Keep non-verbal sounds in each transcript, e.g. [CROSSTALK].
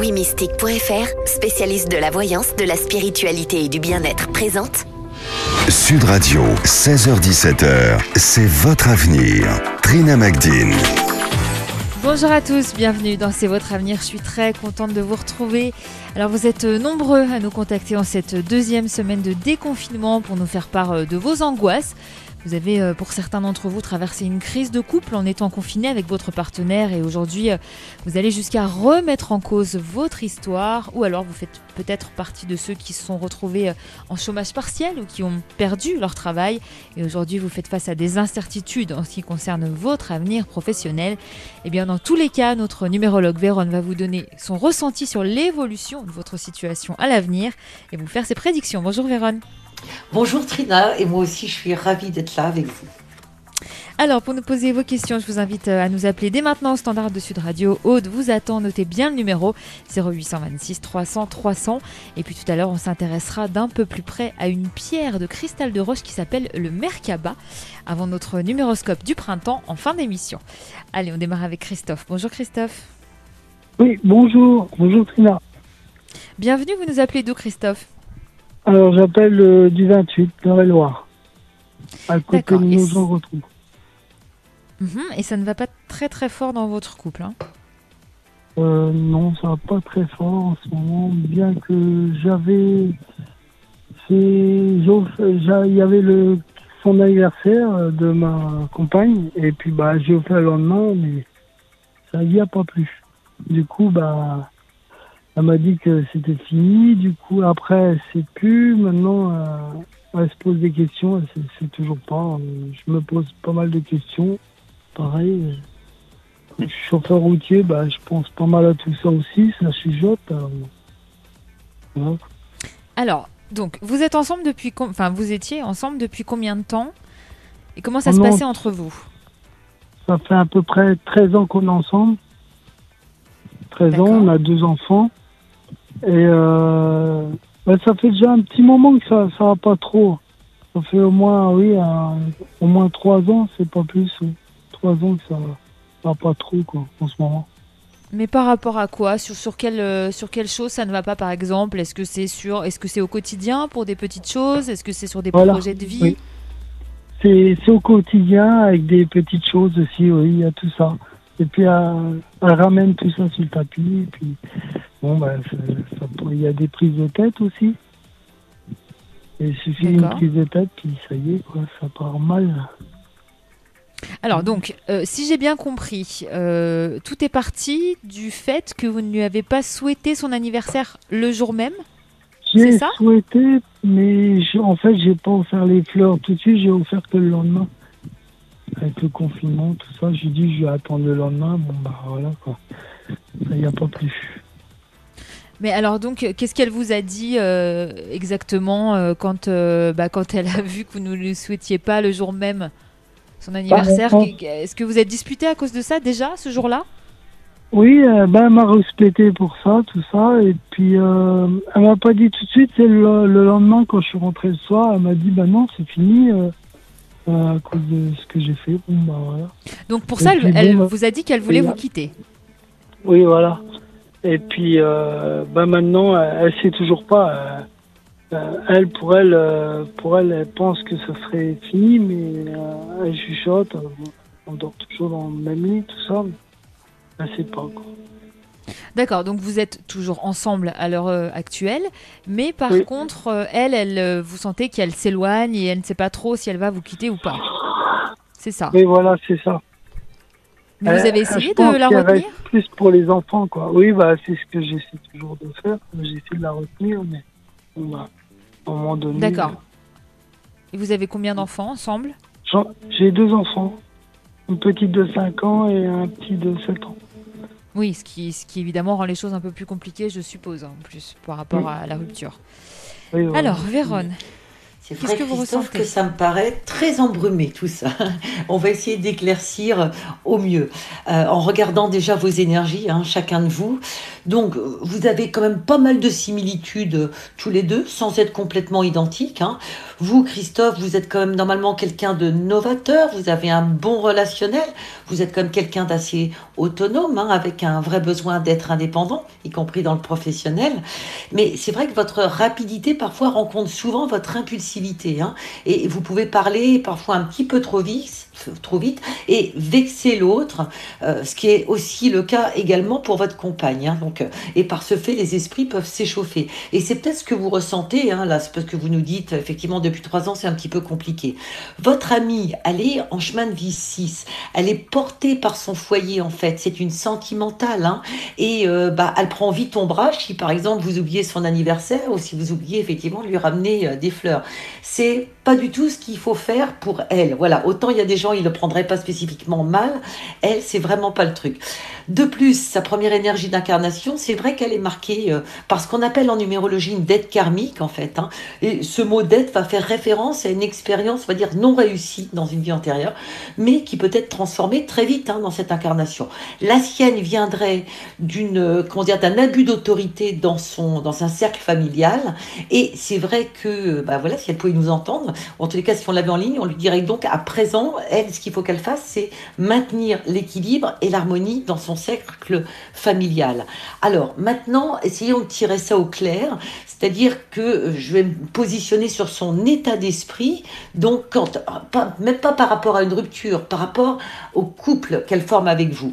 Wimystique.fr, spécialiste de la voyance, de la spiritualité et du bien-être, présente Sud Radio, 16h17h, c'est votre avenir. Trina Magdine. Bonjour à tous, bienvenue dans C'est votre avenir. Je suis très contente de vous retrouver. Alors vous êtes nombreux à nous contacter en cette deuxième semaine de déconfinement pour nous faire part de vos angoisses. Vous avez, euh, pour certains d'entre vous, traversé une crise de couple en étant confiné avec votre partenaire et aujourd'hui, euh, vous allez jusqu'à remettre en cause votre histoire ou alors vous faites peut-être partie de ceux qui se sont retrouvés euh, en chômage partiel ou qui ont perdu leur travail et aujourd'hui vous faites face à des incertitudes en ce qui concerne votre avenir professionnel. Et eh bien dans tous les cas, notre numérologue Véron va vous donner son ressenti sur l'évolution de votre situation à l'avenir et vous faire ses prédictions. Bonjour Véron. Bonjour Trina, et moi aussi je suis ravie d'être là avec vous. Alors, pour nous poser vos questions, je vous invite euh, à nous appeler dès maintenant au standard de Sud Radio. Aude vous attend, notez bien le numéro 0826 300 300. Et puis tout à l'heure, on s'intéressera d'un peu plus près à une pierre de cristal de roche qui s'appelle le Merkaba, avant notre numéroscope du printemps en fin d'émission. Allez, on démarre avec Christophe. Bonjour Christophe. Oui, bonjour. Bonjour Trina. Bienvenue, vous nous appelez d'où Christophe? Alors, j'appelle euh, du 28, dans la Loire. À côté de nous en retrouve. Mhm, et ça ne va pas très très fort dans votre couple hein euh, Non, ça va pas très fort en ce moment, bien que j'avais Il y avait le, son anniversaire de ma compagne, et puis bah, j'ai offert le lendemain, mais ça n'y a pas plus. Du coup, bah, elle m'a dit que c'était fini. Du coup, après, c'est plus. Maintenant, euh, elle se pose des questions. C'est toujours pas. Euh, je me pose pas mal de questions. Pareil. Je suis chauffeur routier. Bah, je pense pas mal à tout ça aussi. Ça chuchote. Euh, Alors, donc, vous êtes ensemble depuis. Enfin, vous étiez ensemble depuis combien de temps? Et comment ça se passait entre vous? Ça fait à peu près 13 ans qu'on est ensemble. 13 ans, on a deux enfants. Et euh, ben, ça fait déjà un petit moment que ça ça va pas trop. Ça fait au moins, oui, au moins trois ans, c'est pas plus. Trois ans que ça va pas trop, quoi, en ce moment. Mais par rapport à quoi? Sur, sur, quelle, euh, sur quelle chose ça ne va pas, par exemple? Est-ce que c'est sur, est-ce que c'est au quotidien pour des petites choses? Est-ce que c'est sur des projets de vie? C'est au quotidien avec des petites choses aussi, oui, il y a tout ça. Et puis, elle, ramène tout ça sur le tapis. Et puis, bon, ben, il y a des prises de tête aussi. Et il suffit d'une prise de tête, puis ça y est, quoi, ça part mal. Alors donc, euh, si j'ai bien compris, euh, tout est parti du fait que vous ne lui avez pas souhaité son anniversaire le jour même J'ai souhaité, mais en fait, j'ai pas offert les fleurs tout de suite, j'ai offert que le lendemain avec le confinement, tout ça, j'ai dit je vais attendre le lendemain. Bon, bah voilà quoi. Il n'y a pas plus. Mais alors donc, qu'est-ce qu'elle vous a dit euh, exactement euh, quand, euh, bah, quand elle a vu que vous ne lui souhaitiez pas le jour même son anniversaire bah, Est-ce que vous êtes disputé à cause de ça déjà, ce jour-là? Oui, ben, elle m'a respecté pour ça, tout ça. Et puis, elle m'a pas dit tout de suite. C'est le, lendemain, quand je suis rentré le soir, elle m'a dit, ben non, c'est fini à cause de ce que j'ai fait. Bah, Donc pour ça, elle, bah, vous a dit qu'elle voulait vous quitter? Oui, voilà. Et puis, euh, bah maintenant, elle, sait toujours pas. Euh, euh, elle, pour elle, pour elle, elle pense que ce serait fini, mais elle chuchote. On dort toujours dans le même lit, tout ça. Mais elle sait pas. Quoi. D'accord, donc vous êtes toujours ensemble à l'heure actuelle, mais par contre, elle, elle, vous sentez qu'elle s'éloigne et elle ne sait pas trop si elle va vous quitter ou pas. C'est ça. Oui, voilà, c'est ça. Mais vous avez essayé de la retenir? Plus pour les enfants, quoi. Oui, bah, c'est ce que j'essaie toujours de faire. J'essaie de la retenir, mais va, à un moment donné. D'accord. Et vous avez combien d'enfants ensemble? J'ai deux enfants. Une petite de 5 ans et un petit de 7 ans. Oui, ce qui, ce qui évidemment rend les choses un peu plus compliquées, je suppose, en plus, par rapport à la rupture. Alors, Véronne, c'est vrai, que vous Christophe, que ça me paraît très embrumé tout ça. [LAUGHS] On va essayer d'éclaircir au mieux. Euh, en regardant déjà vos énergies, hein, chacun de vous, Donc, vous avez quand même pas mal de similitudes euh, tous les deux, sans être complètement identiques. Hein. Vous, Christophe, vous êtes quand même normalement quelqu'un de novateur, vous avez un bon relationnel, vous êtes quand même quelqu'un d'assez autonome, hein, avec un vrai besoin d'être indépendant, y compris dans le professionnel. Mais c'est vrai que votre rapidité parfois rencontre souvent votre impulsivité. Hein, et vous pouvez parler parfois un petit peu trop vite trop vite et vexer l'autre, euh, ce qui est aussi le cas également pour votre compagne. Hein. donc, euh, et par ce fait, les esprits peuvent s'échauffer. Et c'est peut-être ce que vous ressentez, hein, là, c'est parce que vous nous dites, effectivement, depuis trois ans, c'est un petit peu compliqué. Votre amie, elle est en chemin de vie 6, elle est portée par son foyer, en fait, c'est une sentimentale, hein, et euh, bah, elle prend vite ombrage si, par exemple, vous oubliez son anniversaire ou si vous oubliez, effectivement, de lui ramener des fleurs. C'est pas du tout ce qu'il faut faire pour elle. Voilà, autant il y a des gens, ils le prendraient pas spécifiquement mal. Elle, c'est vraiment pas le truc. De plus, sa première énergie d'incarnation, c'est vrai qu'elle est marquée euh, par ce qu'on appelle en numérologie une dette karmique, en fait. Hein. Et ce mot dette va faire référence à une expérience, on va dire, non réussie dans une vie antérieure, mais qui peut être transformée très vite hein, dans cette incarnation. La sienne viendrait d'une, euh, comment dire, d'un abus d'autorité dans son, dans un cercle familial. Et c'est vrai que, bah voilà, si elle pouvait nous entendre, en tous les cas, si on l'avait en ligne, on lui dirait donc à présent, elle, ce qu'il faut qu'elle fasse, c'est maintenir l'équilibre et l'harmonie dans son cercle familial. Alors maintenant, essayons de tirer ça au clair, c'est-à-dire que je vais me positionner sur son état d'esprit, donc quand, pas, même pas par rapport à une rupture, par rapport au couple qu'elle forme avec vous.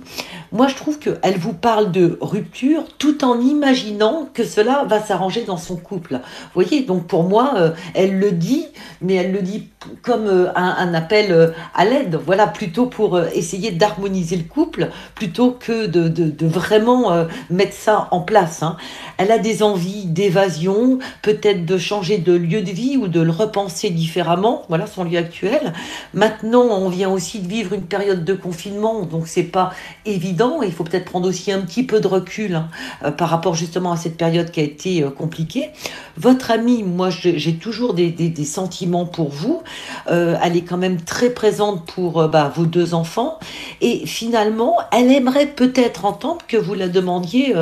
Moi, je trouve qu'elle vous parle de rupture tout en imaginant que cela va s'arranger dans son couple. Vous voyez, donc pour moi, euh, elle le dit, mais elle le dit comme euh, un, appel euh, à l'aide, voilà, plutôt pour essayer d'harmoniser le couple, plutôt que de, vraiment mettre ça en place. Hein. Elle a des envies d'évasion, peut-être de changer de lieu de vie ou de le repenser différemment, voilà son lieu actuel. Maintenant, on vient aussi de vivre une période de confinement, donc c'est pas évident il faut peut-être prendre aussi un petit peu de recul hein, euh, par rapport justement à cette période qui a été euh, compliquée. Votre amie, moi j'ai toujours des, sentiments pour vous. Euh, elle est quand même très présente pour bah, vos deux enfants. Et finalement, elle aimerait peut-être entendre que vous la demandiez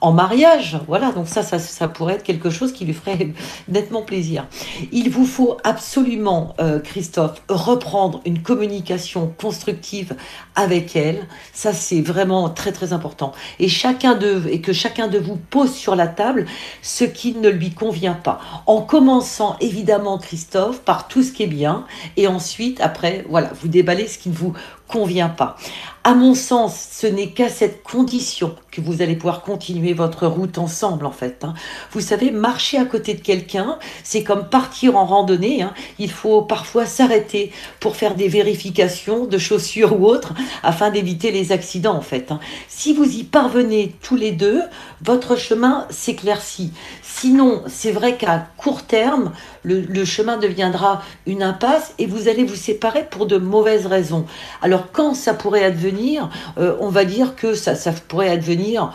en mariage. Voilà, donc ça, ça, pourrait être quelque chose qui lui ferait [LAUGHS] nettement plaisir. Il vous faut absolument, euh, Christophe, reprendre une communication constructive avec elle. Ça, c'est vraiment très très important. Et chacun de et que chacun de vous pose sur la table ce qui ne lui convient pas. En commençant évidemment, Christophe, par tout ce qui est bien, et ensuite, après, voilà, vous déballez ce qui ne vous convient pas. À mon sens, ce n'est qu'à cette condition que vous allez pouvoir continuer votre route ensemble, en fait. Hein. Vous savez, marcher à côté de quelqu'un, c'est comme partir en randonnée. Hein. Il faut parfois s'arrêter pour faire des vérifications de chaussures ou autres, afin d'éviter les accidents, en fait. Hein. Si vous y parvenez tous les deux, votre chemin s'éclaircit. Sinon, c'est vrai qu'à court terme, le, chemin deviendra une impasse et vous allez vous séparer pour de mauvaises raisons. Alors quand ça pourrait advenir, euh, on va dire que ça, pourrait advenir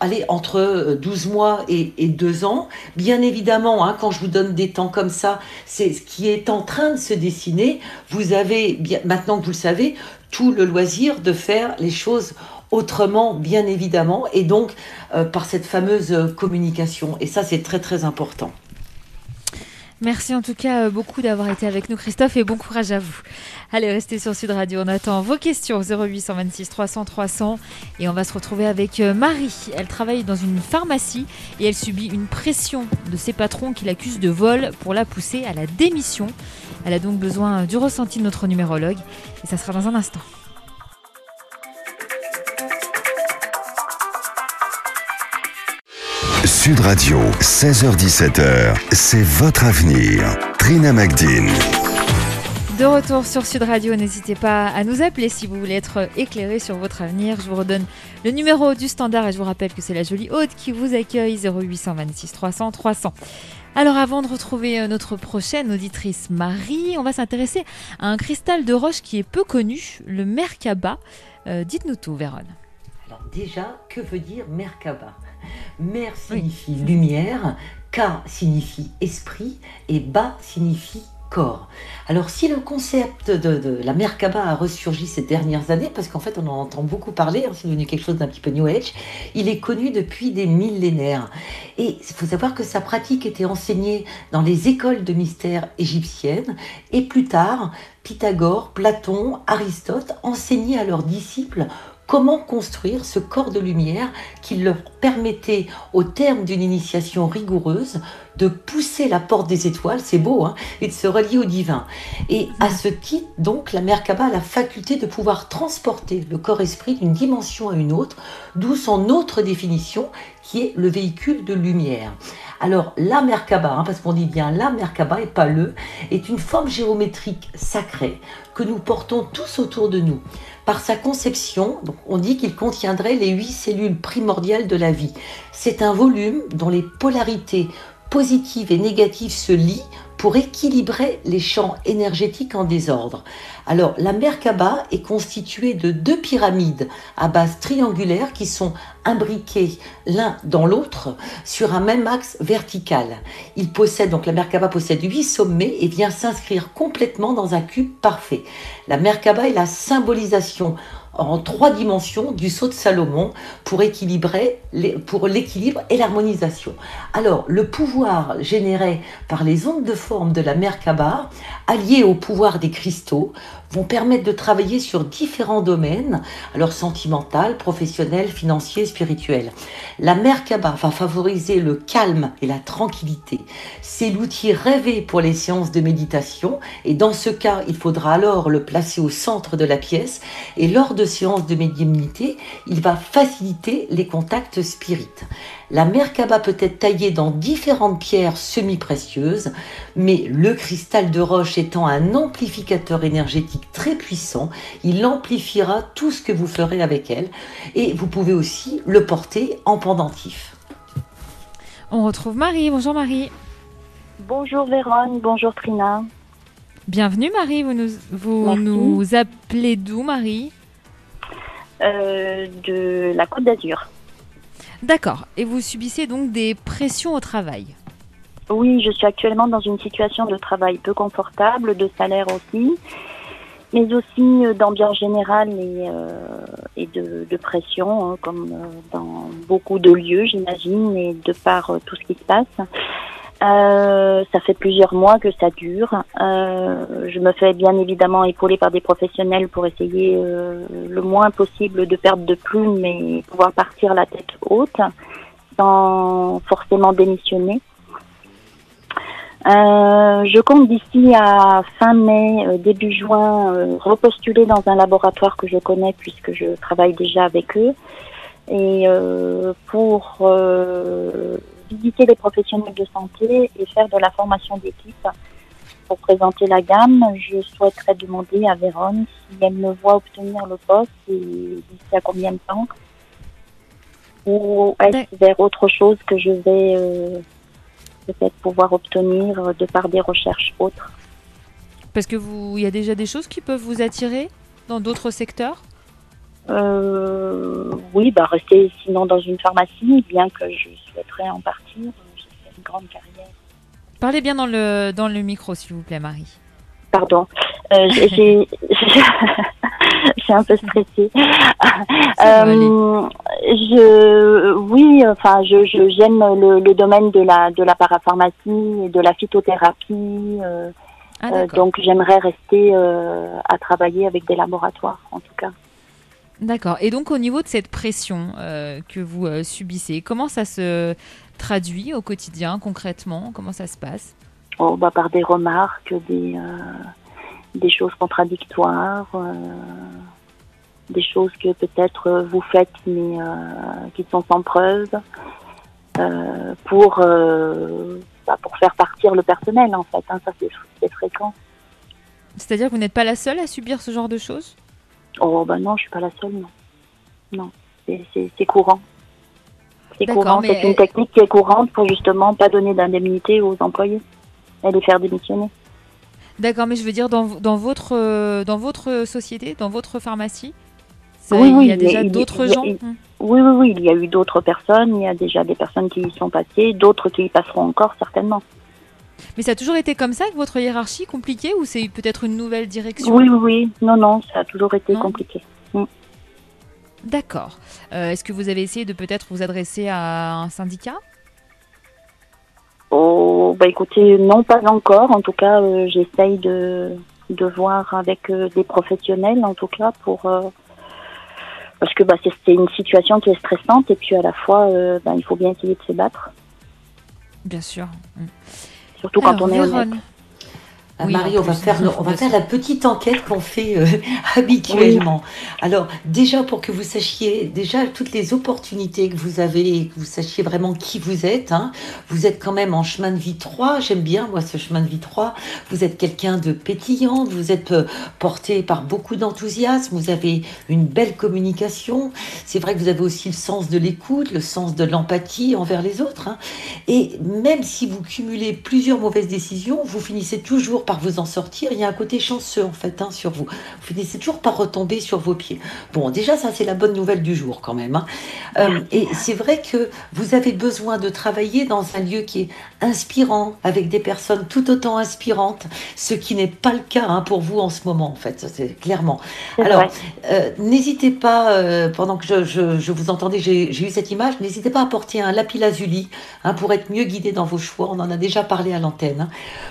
allez, entre 12 mois et, et 2 ans. Bien évidemment, hein, quand je vous donne des temps comme ça, c'est ce qui est en train de se dessiner. Vous avez, maintenant que vous le savez, tout le loisir de faire les choses autrement, bien évidemment, et donc euh, par cette fameuse euh, communication. Et ça, c'est très très important. Merci en tout cas euh, beaucoup d'avoir été avec nous Christophe et bon courage à vous. Allez, restez sur Sud Radio, on attend vos questions 0826 300 300 et on va se retrouver avec Marie. Elle travaille dans une pharmacie et elle subit une pression de ses patrons qui l'accusent de vol pour la pousser à la démission. Elle a donc besoin du ressenti de notre numérologue et ça sera dans un instant. Sud Radio, 16h17h, c'est votre avenir. Trina Magdine. De retour sur Sud Radio, n'hésitez pas à nous appeler si vous voulez être éclairé sur votre avenir. Je vous redonne le numéro du standard et je vous rappelle que c'est la jolie hôte qui vous accueille 0826 300 300. Alors avant de retrouver euh, notre prochaine auditrice Marie, on va s'intéresser à un cristal de roche qui est peu connu, le Merkaba. Euh, dites-nous tout, Véronne. Alors déjà, que veut dire Merkaba? Mer signifie lumière, Ka signifie esprit et Ba signifie corps. Alors si le concept de, la Merkaba a ressurgi ces dernières années, parce qu'en fait on en entend beaucoup parler, hein, c'est devenu quelque chose d'un petit peu New Age, il est connu depuis des millénaires. Et il faut savoir que sa pratique était enseignée dans les écoles de mystère égyptiennes, et plus tard, Pythagore, Platon, Aristote enseignaient à leurs disciples comment construire ce corps de lumière qui leur permettait, au terme d'une initiation rigoureuse, de pousser la porte des étoiles, c'est beau, hein, et de se relier au divin. Et à ce titre, donc, la mère Kaba a la faculté de pouvoir transporter le corps-esprit d'une dimension à une autre, d'où son autre définition, qui est le véhicule de lumière. Alors, la Merkaba, hein, parce qu'on dit bien la Merkaba et pas le, est une forme géométrique sacrée que nous portons tous autour de nous. Par sa conception, on dit qu'il contiendrait les huit cellules primordiales de la vie. C'est un volume dont les polarités positives et négatives se lient pour équilibrer les champs énergétiques en désordre. Alors, la Merkaba est constituée de deux pyramides à base triangulaire qui sont imbriquées l'un dans l'autre sur un même axe vertical. Il possède, donc la Merkaba possède huit sommets et vient s'inscrire complètement dans un cube parfait. La Merkaba est la symbolisation en trois dimensions du saut de Salomon pour équilibrer pour l'équilibre et l'harmonisation. Alors, le pouvoir généré par les ondes de forme de la Merkaba, allié au pouvoir des cristaux, vont permettre de travailler sur différents domaines, alors sentimental, professionnel, financier, spirituel. La Merkaba va favoriser le calme et la tranquillité. C'est l'outil rêvé pour les séances de méditation et dans ce cas, il faudra alors le placer au centre de la pièce et lors de séances de médiumnité, il va faciliter les contacts spirites. La Merkaba peut être taillée dans différentes pierres semi-précieuses, mais le cristal de roche étant un amplificateur énergétique très puissant, il amplifiera tout ce que vous ferez avec elle et vous pouvez aussi le porter en pendentif. On retrouve Marie. Bonjour Marie. Bonjour Véronne, bonjour Trina. Bienvenue Marie, vous nous, vous nous appelez d'où Marie? Euh, De la Côte d'Azur. D'accord. Et vous subissez donc des pressions au travail Oui, je suis actuellement dans une situation de travail peu confortable, de salaire aussi, mais aussi euh, d'ambiance générale et, euh, de, pression, hein, comme euh, dans beaucoup de lieux, j'imagine, et de par tout ce qui se passe. Euh, ça fait plusieurs mois que ça dure. Euh, je me fais bien évidemment épauler par des professionnels pour essayer euh, le moins possible de perdre de plumes et pouvoir partir la tête haute sans forcément démissionner. je compte d'ici à fin mai, début juin, repostuler dans un laboratoire que je connais puisque je travaille déjà avec eux. Et pour visiter les professionnels de santé et faire de la formation d'équipe. Pour présenter la gamme. Je souhaiterais demander à Véronne si elle me voit obtenir le poste et d'ici à combien de temps. Ou est-ce vers autre chose que je vais euh, peut-être pouvoir obtenir de par des recherches autres. Parce que vous, il y a déjà des choses qui peuvent vous attirer dans d'autres secteurs? Euh, oui, bah rester sinon dans une pharmacie, bien que je souhaiterais en partir. J'ai fait une grande carrière. Parlez bien dans le, dans le micro, s'il vous plaît, Marie. Pardon. Euh, j'ai [LAUGHS] un peu stressée. euh, je, oui, enfin, je, j'aime le, le, domaine de la de la parapharmacie, de la phytothérapie. Euh, ah, euh donc, j'aimerais rester euh, à travailler avec des laboratoires, en tout cas. D'accord. Et donc au niveau de cette pression euh, que vous euh, subissez, comment ça se traduit au quotidien concrètement? Comment ça se passe? Oh, bah, Par des remarques, des, euh, des choses contradictoires, des choses que peut-être vous faites mais qui sont sans preuve, pour, bah, pour faire partir le personnel en fait. Hein. ça c'est fréquent. C'est-à-dire que vous n'êtes pas la seule à subir ce genre de choses? Oh, bah non, je suis pas la seule, non. Non, c'est courant. C'est courant, c'est une technique qui est courante pour justement pas donner d'indemnité aux employés et les faire démissionner. D'accord, mais je veux dire, dans, dans, votre, euh, dans votre société, dans votre pharmacie, oui, il y a déjà d'autres gens Oui, oui, oui, il y a eu d'autres personnes, il y a déjà des personnes qui y sont passées, d'autres qui y passeront encore certainement. Mais ça a toujours été comme ça avec votre hiérarchie, compliqué, ou c'est peut-être une nouvelle direction Oui, oui. Non, non, ça a toujours été Non. compliqué. D'accord. Euh, Est-ce que vous avez essayé de peut-être vous adresser à un syndicat? Oh, bah écoutez, non, pas encore. En tout cas, euh, j'essaye de, de voir avec euh, des professionnels, en tout cas, pour. parce que bah, c'est une situation qui est stressante et puis à la fois, bah, il faut bien essayer de se battre, Bien sûr. 我有啊。Ah, Oui, Marie, on va faire, on va la petite enquête qu'on fait euh, [LAUGHS] habituellement. Alors, déjà pour que vous sachiez déjà toutes les opportunités que vous avez et que vous sachiez vraiment qui vous êtes, hein, vous êtes quand même en chemin de vie 3. J'aime bien, moi, ce chemin de vie 3. Vous êtes quelqu'un de pétillant, vous êtes euh, porté par beaucoup d'enthousiasme, vous avez une belle communication. C'est vrai que vous avez aussi le sens de l'écoute, le sens de l'empathie envers les autres. hein. Et même si vous cumulez plusieurs mauvaises décisions, vous finissez toujours par vous en sortir. Il y a un côté chanceux en fait hein, sur vous. Vous finissez toujours par retomber sur vos pieds. Bon, déjà ça c'est la bonne nouvelle du jour quand même. hein. Euh, et c'est vrai que vous avez besoin de travailler dans un lieu qui est inspirant, avec des personnes tout autant inspirantes, ce qui n'est pas le cas hein, pour vous en ce moment en fait. C'est clairement. Alors, euh, n'hésitez pas, euh, pendant que je, je- je vous entendais, j'ai eu cette image, n'hésitez pas à porter un lapis lazuli pour être mieux guidé dans vos choix. On en a déjà parlé à l'antenne.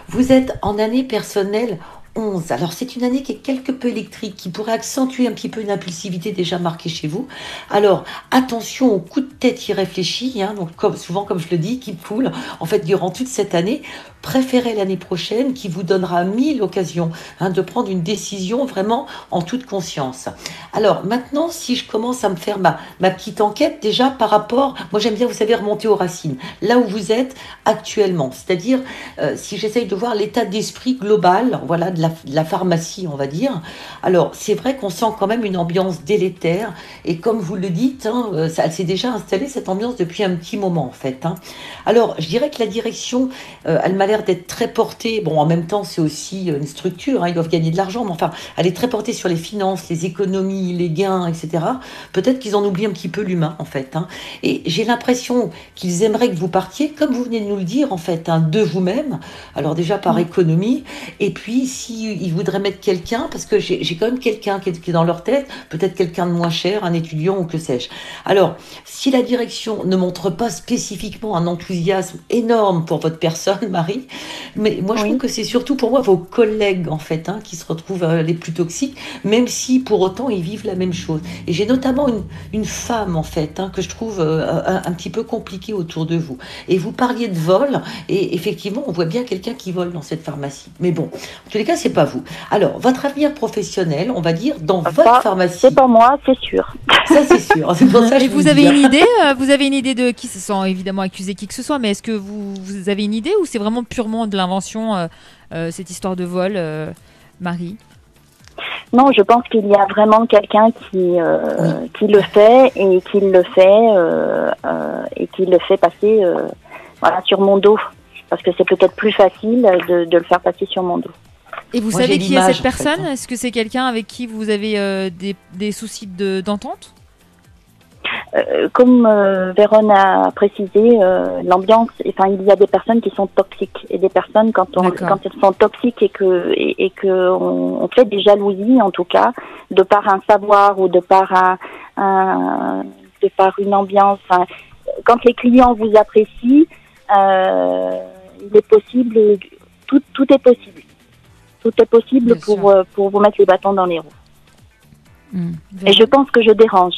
Vous êtes en année personnelle 11. Alors, c'est une année qui est quelque peu électrique, qui pourrait accentuer un petit peu une impulsivité déjà marquée chez vous. Alors, attention aux coups de tête irréfléchis, hein, donc souvent, comme je le dis, qui poule, en fait, durant toute cette année, préférez l'année prochaine qui vous donnera mille occasions hein, de prendre une décision vraiment en toute conscience. Alors maintenant, si je commence à me faire ma, ma petite enquête déjà par rapport, moi j'aime bien, vous savez, remonter aux racines, là où vous êtes actuellement, c'est-à-dire euh, si j'essaye de voir l'état d'esprit global, voilà, de la, de la pharmacie, on va dire. Alors c'est vrai qu'on sent quand même une ambiance délétère et comme vous le dites, hein, euh, ça s'est déjà installé cette ambiance depuis un petit moment en fait. hein. Alors je dirais que la direction, euh, elle m'a l'air d'être très portée. Bon, en même temps, c'est aussi euh, une structure, hein, ils doivent gagner de l'argent, mais enfin, elle est très portée sur les finances, les économies, les gains, etc. Peut-être qu'ils en oublient un petit peu l'humain, en fait. hein. Et j'ai l'impression qu'ils aimeraient que vous partiez, comme vous venez de nous le dire, en fait, de vous-même. Alors déjà par économie, et puis si ils voudraient mettre quelqu'un, parce que j'ai quand même quelqu'un qui, est- qui est dans leur tête, peut-être quelqu'un de moins cher, un étudiant ou que sais-je. Alors, si la direction ne montre pas spécifiquement un enthousiasme énorme pour votre personne, [LAUGHS] Marie, mais moi je trouve que c'est surtout pour moi vos collègues en fait hein, qui se retrouvent euh, les plus toxiques, même si pour autant ils vivent la même chose. Et j'ai notamment une, une femme en fait hein, que je trouve euh, un, un petit peu compliquée autour de vous. Et vous parliez de vol, et effectivement on voit bien quelqu'un qui vole dans cette pharmacie. Mais bon, en tous les cas c'est pas vous. Alors votre avenir professionnel, on va dire dans Ça, votre pharmacie, C'est pas moi, c'est sûr. ça c'est sûr. C'est pour ça que Et je vous avez dis, une idée euh, Vous avez une idée de qui se sent évidemment accuser qui que ce soit, mais est-ce que vous, vous avez une idée ou c'est vraiment purement de l'invention euh, euh, cette histoire de vol, euh, Marie? Non, je pense qu'il y a vraiment quelqu'un qui euh, qui le fait et qui le fait euh, euh, et qui le fait passer euh, voilà sur mon dos parce que c'est peut-être plus facile de, de le faire passer sur mon dos. Et vous Moi, savez qui est cette en fait, personne hein. Est-ce que c'est quelqu'un avec qui vous avez euh, des, des soucis de- d'entente Euh, comme euh, Véron a précisé, euh, l'ambiance, enfin il y a des personnes qui sont toxiques et des personnes quand on quand elles sont toxiques et que et, et que on, on fait des jalousies en tout cas de par un savoir ou de par un, un- de par une ambiance. quand les clients vous apprécient, euh, il est possible, tout tout est possible. Tout est possible Bien pour euh, pour vous mettre les bâtons dans les roues. Hmm. Et je pense que je dérange.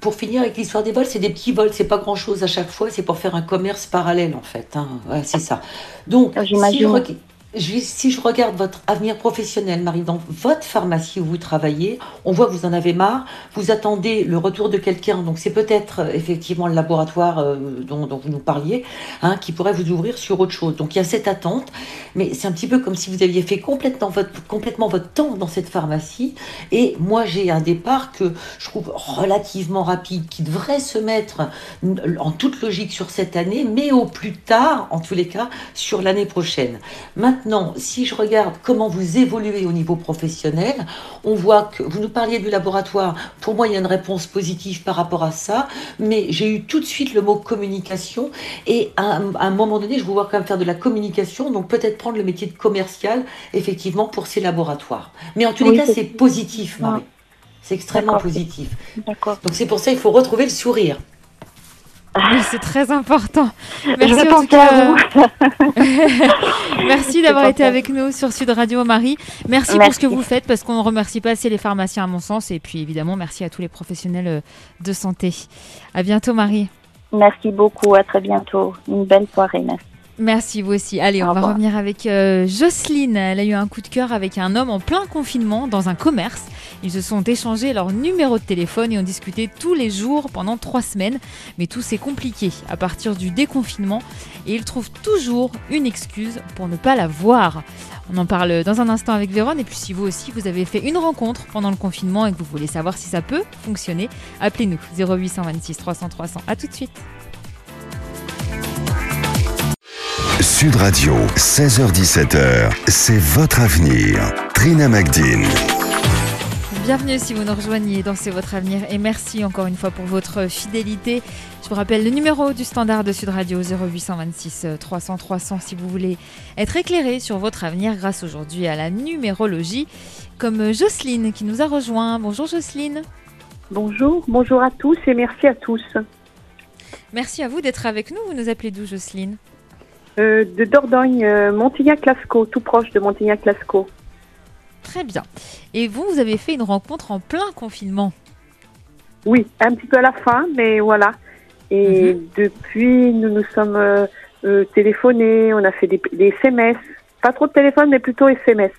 Pour finir avec l'histoire des vols, c'est des petits vols, c'est pas grand chose à chaque fois, c'est pour faire un commerce parallèle en fait. hein. Ouais, c'est ça. Donc, Ah, si je, si je regarde votre avenir professionnel, Marie, dans votre pharmacie où vous travaillez, on voit que vous en avez marre, vous attendez le retour de quelqu'un, donc c'est peut-être euh, effectivement le laboratoire euh, dont, dont vous nous parliez, hein, qui pourrait vous ouvrir sur autre chose. Donc il y a cette attente, mais c'est un petit peu comme si vous aviez fait complètement votre, complètement votre temps dans cette pharmacie. Et moi, j'ai un départ que je trouve relativement rapide, qui devrait se mettre en toute logique sur cette année, mais au plus tard, en tous les cas, sur l'année prochaine. Maintenant, Maintenant, si je regarde comment vous évoluez au niveau professionnel, on voit que vous nous parliez du laboratoire. Pour moi, il y a une réponse positive par rapport à ça, mais j'ai eu tout de suite le mot communication. Et à un, à un moment donné, je vous vois quand même faire de la communication, donc peut-être prendre le métier de commercial, effectivement, pour ces laboratoires. Mais en tous les cas, c'est- positif, Marie. C'est extrêmement positif. D'accord. Donc c'est pour ça qu'il faut retrouver le sourire. Oui, c'est très important. [LAUGHS] Merci je vous. Merci d'avoir été avec nous sur Sud Radio Marie. Merci, pour ce que vous faites parce qu'on ne remercie pas assez les pharmaciens à mon sens et puis évidemment merci à tous les professionnels euh, de santé. À bientôt Marie. Merci beaucoup. À très bientôt. Une belle soirée. Merci. Merci vous aussi. Allez, Au on va revoir. revenir avec euh, Jocelyne. Elle a eu un coup de cœur avec un homme en plein confinement dans un commerce. Ils se sont échangés leur numéro de téléphone et ont discuté tous les jours pendant trois semaines. Mais tout s'est compliqué à partir du déconfinement et ils trouvent toujours une excuse pour ne pas la voir. On en parle dans un instant avec Véron et puis si vous aussi vous avez fait une rencontre pendant le confinement et que vous voulez savoir si ça peut fonctionner, appelez-nous 0826 300 300. À tout de suite. Sud Radio, 16h17h, c'est votre avenir. Trina Magdine. Bienvenue si vous nous rejoignez dans C'est votre avenir et merci encore une fois pour votre fidélité. Je vous rappelle le numéro du standard de Sud Radio 0826 300 300 si vous voulez être éclairé sur votre avenir grâce aujourd'hui à la numérologie comme Jocelyne qui nous a rejoint. Bonjour Jocelyne. Bonjour, bonjour à tous et merci à tous. Merci à vous d'être avec nous. Vous nous appelez d'où Jocelyne? Euh, de Dordogne, euh, Montignac-Lascaux, tout proche de Montignac-Lascaux. Très bien. Et vous, vous avez fait une rencontre en plein confinement. Oui, un petit peu à la fin, mais voilà. Et depuis, nous nous sommes euh, téléphonés, on a fait des, des SMS. Pas trop de téléphone, mais plutôt SMS.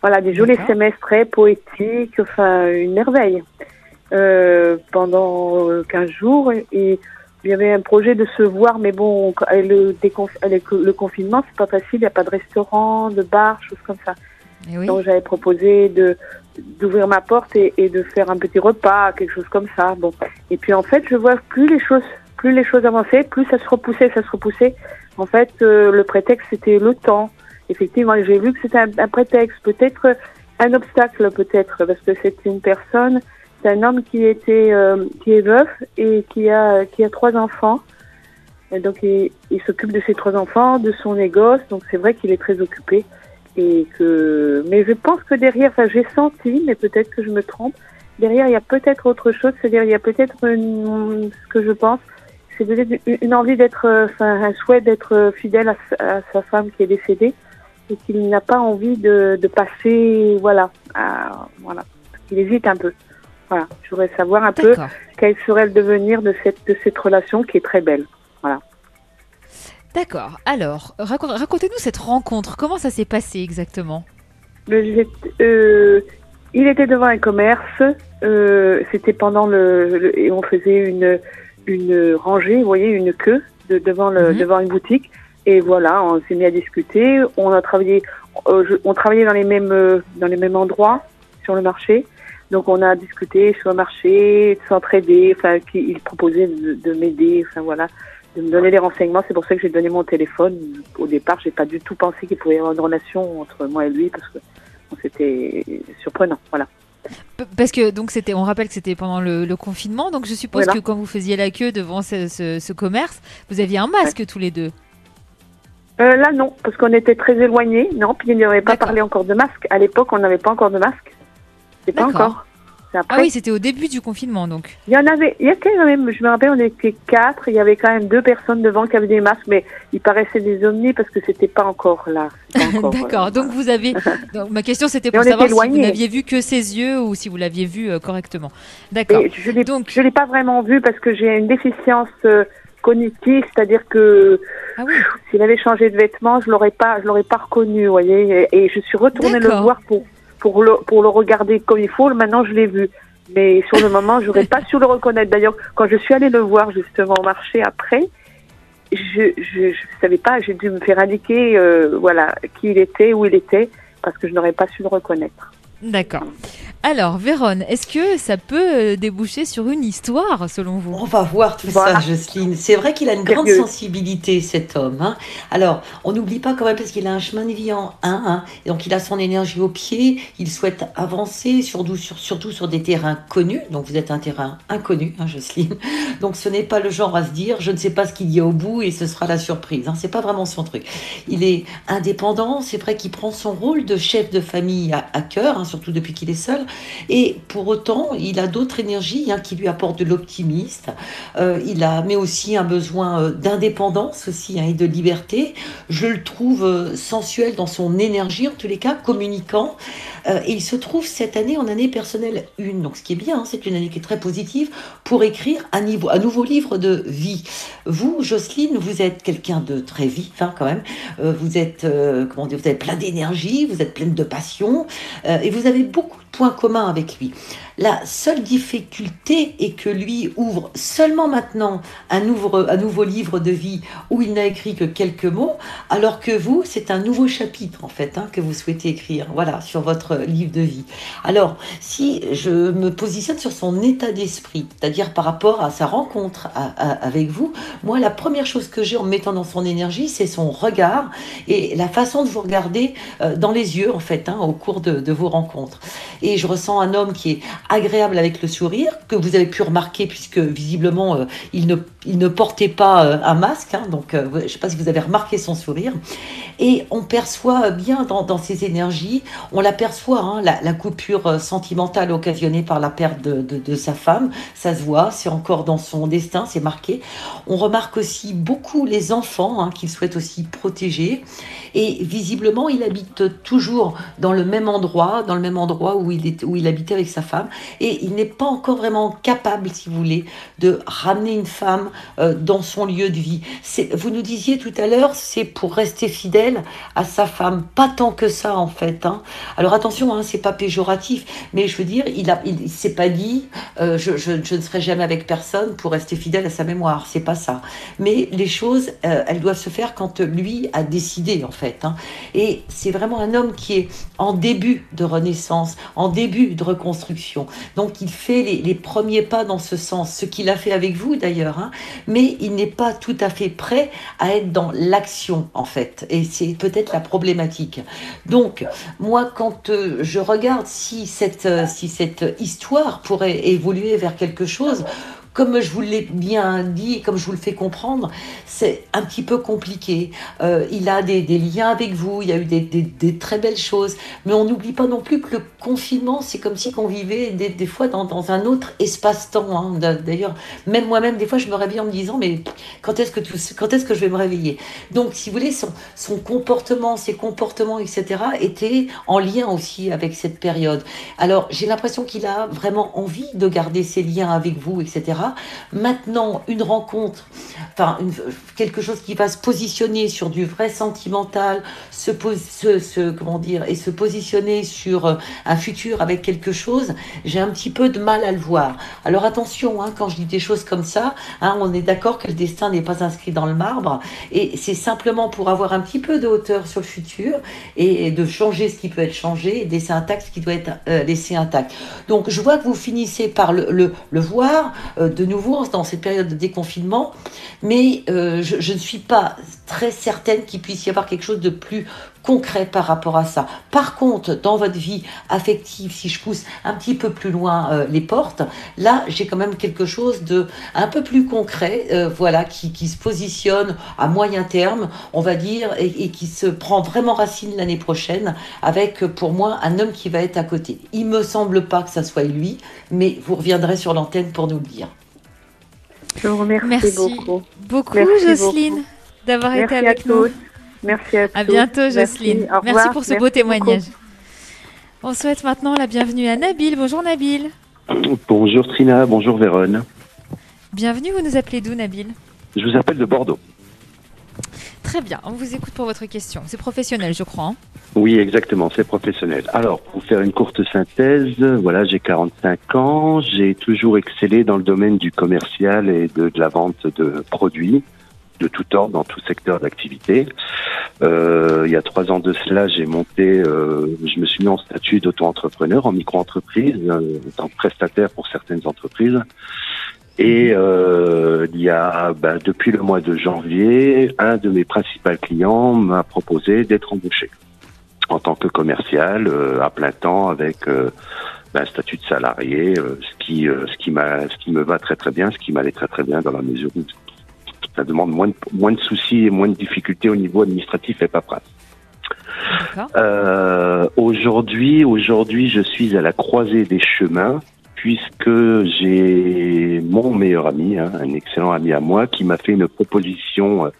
Voilà, des jolis. SMS très poétiques, enfin, une merveille. Pendant euh, 15 jours, et il y avait un projet de se voir, mais bon, avec le, avec le confinement, c'est pas facile, il n'y a pas de restaurant, de bar, choses comme ça. Eh oui. Donc j'avais proposé de d'ouvrir ma porte et, et de faire un petit repas, quelque chose comme ça. Bon. Et puis en fait, je vois plus les choses, plus les choses avançaient, plus ça se repoussait, ça se repoussait. En fait, euh, le prétexte c'était le temps. Effectivement, j'ai vu que c'était un, un prétexte, peut-être un obstacle, peut-être, parce que c'est une personne, c'est un homme qui était, euh, qui est veuf et qui a, qui a trois enfants. Donc il, s'occupe de ses trois enfants, de son négoce. Donc c'est vrai qu'il est très occupé et que mais je pense que derrière enfin j'ai senti mais peut-être que je me trompe derrière il y a peut-être autre chose c'est-à-dire il y a peut-être ce que je pense c'est peut-être une- envie d'être euh, enfin un souhait d'être euh, fidèle à, sa- femme qui est décédée et qu'il n'a pas envie de, passer voilà voilà il hésite un peu voilà je voudrais savoir un peu quel serait le devenir de cette de cette relation qui est très belle D'accord. Alors, racon- racontez-nous cette rencontre. Comment ça s'est passé exactement? Euh, il était devant un commerce. euh, C'était pendant le, le- et on faisait une une rangée, vous voyez, une queue de, devant le Mhm. devant une boutique. Et voilà, on s'est mis à discuter. On a travaillé, euh, je- on travaillait dans les mêmes dans les mêmes endroits sur le marché. Donc on a discuté sur le marché, de s'entraider. Enfin, qu'il- il proposait de, de m'aider. Enfin voilà, de me donner des renseignements. C'est pour ça que j'ai donné mon téléphone. Au départ, j'ai pas du tout pensé qu'il pouvait y avoir une relation entre moi et lui parce que bon, c'était surprenant. Voilà. Parce que donc c'était, on rappelle que c'était pendant le, le confinement, donc je suppose Voilà. que quand vous faisiez la queue devant ce, ce- ce commerce, vous aviez un masque tous les deux. Euh, là, non, parce qu'on était très éloignés. Non, puis il n'y avait pas parlé encore de masque. À l'époque, on n'avait pas encore de masque. C'est pas encore. Après. Ah oui, c'était au début du confinement donc. Il y en avait, il y a quand même, je me rappelle, on était quatre. Il y avait quand même deux personnes devant qui avaient des masques, mais ils paraissaient des omnis parce que c'était pas encore là. [LAUGHS] D'accord. Donc vous avez. [LAUGHS] donc, ma question c'était pour savoir si vous n'aviez vu que ses yeux ou si vous l'aviez vu euh, correctement. D'accord. Je l'ai, Donc- je l'ai pas vraiment vu parce que j'ai une déficience euh, cognitive, c'est-à-dire que Ah oui. s'il avait changé de vêtements, je l'aurais pas, je l'aurais pas reconnu, voyez. Et, et je suis retournée le voir pour pour le pour le regarder comme il faut. Maintenant, je l'ai vu. Mais sur le moment, j'aurais pas su le reconnaître. D'ailleurs, quand je suis allée le voir justement au marché après, je je, je savais pas. J'ai dû me faire indiquer, euh, voilà, qui il était, où il était, parce que je n'aurais pas su le reconnaître. D'accord. Alors, Véronne, est-ce que ça peut euh, déboucher sur une histoire, selon vous? On va voir tout Voilà. ça, Jocelyne. C'est vrai qu'il a une grande sensibilité, cet homme. hein. Alors, on n'oublie pas quand même, parce qu'il a un chemin de vie en 1, hein, et donc il a son énergie au pied, il souhaite avancer, surtout sur, surtout sur des terrains connus. Donc, vous êtes un terrain inconnu, hein, Jocelyne. Donc, ce n'est pas le genre à se dire, je ne sais pas ce qu'il y a au bout, et ce sera la surprise. Hein. C'est pas vraiment son truc. Il est indépendant, c'est vrai qu'il prend son rôle de chef de famille à, à cœur, hein, surtout depuis qu'il est seul. Et pour autant, il a d'autres énergies hein, qui lui apportent de l'optimisme. Euh, il a, mais aussi un besoin euh, d'indépendance aussi hein, et de liberté. Je le trouve euh, sensuel dans son énergie, en tous les cas, communicant. Et il se trouve cette année en année personnelle 1. Donc ce qui est bien, hein, c'est une année qui est très positive pour écrire un, niveau, un nouveau livre de vie. Vous, Jocelyne, vous êtes quelqu'un de très vif quand même. Vous êtes, comment dire, vous avez plein d'énergie, vous êtes pleine de passion et vous avez beaucoup de points communs avec lui. La seule difficulté est que lui ouvre seulement maintenant un, nouveau livre de vie où il n'a écrit que quelques mots, alors que vous, c'est un nouveau chapitre en fait hein, que vous souhaitez écrire, voilà, sur votre livre de vie. Alors, si je me positionne sur son état d'esprit, c'est-à-dire par rapport à sa rencontre avec vous, moi, la première chose que j'ai en me mettant dans son énergie, c'est son regard et la façon de vous regarder euh, dans les yeux, en fait, hein, au cours de, vos rencontres. Je ressens un homme qui est agréable avec le sourire, que vous avez pu remarquer, puisque visiblement, euh, il, ne, portait pas euh, un masque. hein, donc, euh, je ne sais pas si vous avez remarqué son sourire. Et on perçoit bien dans, ses énergies, on l'aperçoit, hein, la, coupure sentimentale occasionnée par la perte de sa femme. Ça se voit, c'est encore dans son destin, c'est marqué. On remarque aussi beaucoup les enfants hein, qu'il souhaite aussi protéger. Et visiblement, il habite toujours dans le même endroit, dans le même endroit où il, est, où il habitait avec sa femme. Et il n'est pas encore vraiment capable, si vous voulez, de ramener une femme euh, dans son lieu de vie. Vous nous disiez tout à l'heure, c'est pour rester fidèle à sa femme. Pas tant que ça, en fait. hein. Alors attention, hein, c'est pas péjoratif, mais je veux dire, il a, il, s'est pas dit, euh, je ne serai jamais avec personne pour rester fidèle à sa mémoire. C'est pas ça. Mais les choses, euh, elles doivent se faire quand lui a décidé, en fait. Hein. Et c'est vraiment un homme qui est en début de renaissance, en début de reconstruction. Donc il fait les, premiers pas dans ce sens, ce qu'il a fait avec vous d'ailleurs, hein. mais il n'est pas tout à fait prêt à être dans l'action en fait. Et c'est peut-être la problématique. Donc moi quand euh, je regarde si cette, euh, si cette histoire pourrait évoluer vers quelque chose, comme je vous l'ai bien dit, comme je vous le fais comprendre, c'est un petit peu compliqué. Euh, il a des, liens avec vous, il y a eu des, des- des très belles choses, mais on n'oublie pas non plus que le confinement, c'est comme si on vivait des, fois dans, un autre espace-temps. hein. D'a- D'ailleurs, même moi-même, des fois, je me réveille en me disant, mais quand est-ce que, je vais me réveiller? Donc, si vous voulez, son, comportement, ses comportements, etc., étaient en lien aussi avec cette période. Alors, j'ai l'impression qu'il a vraiment envie de garder ses liens avec vous, etc. Maintenant, une rencontre, enfin, quelque chose qui va se positionner sur du vrai sentimental, se- comment dire, et se positionner sur euh, un futur avec quelque chose, j'ai un petit peu de mal à le voir. Alors attention, hein, quand je dis des choses comme ça, hein, on est d'accord que le destin n'est pas inscrit dans le marbre, et c'est simplement pour avoir un petit peu de hauteur sur le futur et, de changer ce qui peut être changé et laisser intact ce qui doit être euh, laissé intact. Donc je vois que vous finissez par le, voir euh, de nouveau dans cette période de déconfinement, mais euh, je ne suis pas très certaine qu'il puisse y avoir quelque chose de plus concret par rapport à ça. Par contre, dans votre vie affective, si je pousse un petit peu plus loin euh, les portes, là, j'ai quand même quelque chose de un peu plus concret, euh, voilà, qui, qui se positionne à moyen terme, on va dire, et, et qui se prend vraiment racine l'année prochaine, avec euh, pour moi un homme qui va être à côté. Il me semble pas que ça soit lui, mais vous reviendrez sur l'antenne pour nous le dire. Je vous remercie Merci beaucoup. beaucoup, Merci Jocelyne, beaucoup. D'avoir été Merci à avec nous. tous. Merci à tous. À bientôt. Jocelyne. Merci, revoir. pour ce Merci beau témoignage. beaucoup. On souhaite maintenant la bienvenue à Nabil. Bonjour Nabil. Bonjour Trina, bonjour Véronne. Bienvenue, vous nous appelez d'où Nabil? Je vous appelle de Bordeaux. Très bien, on vous écoute pour votre question. C'est professionnel, je crois. hein? Oui, exactement, c'est professionnel. Alors, pour faire une courte synthèse, voilà, j'ai 45 ans, j'ai toujours excellé dans le domaine du commercial et de, de la vente de produits. De tout ordre, dans tout secteur d'activité. Euh, il y a trois ans de cela, j'ai monté, euh, je me suis mis en statut d'auto-entrepreneur en micro-entreprise, euh, en tant que prestataire pour certaines entreprises. Et euh, il y a, bah, depuis le mois de janvier, un de mes principaux clients m'a proposé d'être embauché en tant que commercial euh, à plein temps avec euh, bah, un statut de salarié, ce qui, ce qui m'a, ce qui me va très très bien, ce qui m'allait très très bien dans la mesure où ça demande moins de, moins de soucis et moins de difficultés au niveau administratif et paperasse. Euh, aujourd'hui, aujourd'hui, je suis à la croisée des chemins puisque j'ai mon meilleur ami, hein, un excellent ami à moi, qui m'a fait une proposition euh,